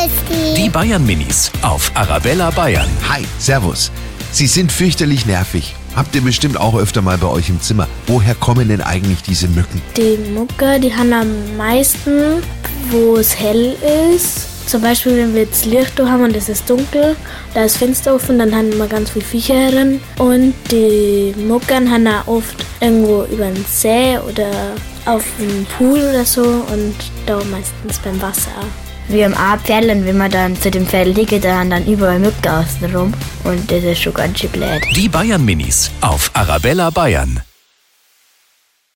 Christi. Die Bayern Minis auf Arabella Bayern. Hi, Servus. Sie sind fürchterlich nervig. Habt ihr bestimmt auch öfter mal bei euch im Zimmer. Woher kommen denn eigentlich diese Mücken? Die Mucke, die haben am meisten, wo es hell ist. Zum Beispiel, wenn wir jetzt Licht da haben und es ist dunkel, da ist Fenster offen, dann haben wir ganz viele Viecher herin. Und die Muckern haben auch oft irgendwo über den See oder auf dem Pool oder so und da meistens beim Wasser. Haben auch Pferde und wenn man dann zu dem Pferd liegt, dann haben dann überall Mücken außen rum. Und das ist schon ganz schön blöd. Die Bayern Minis auf Arabella Bayern.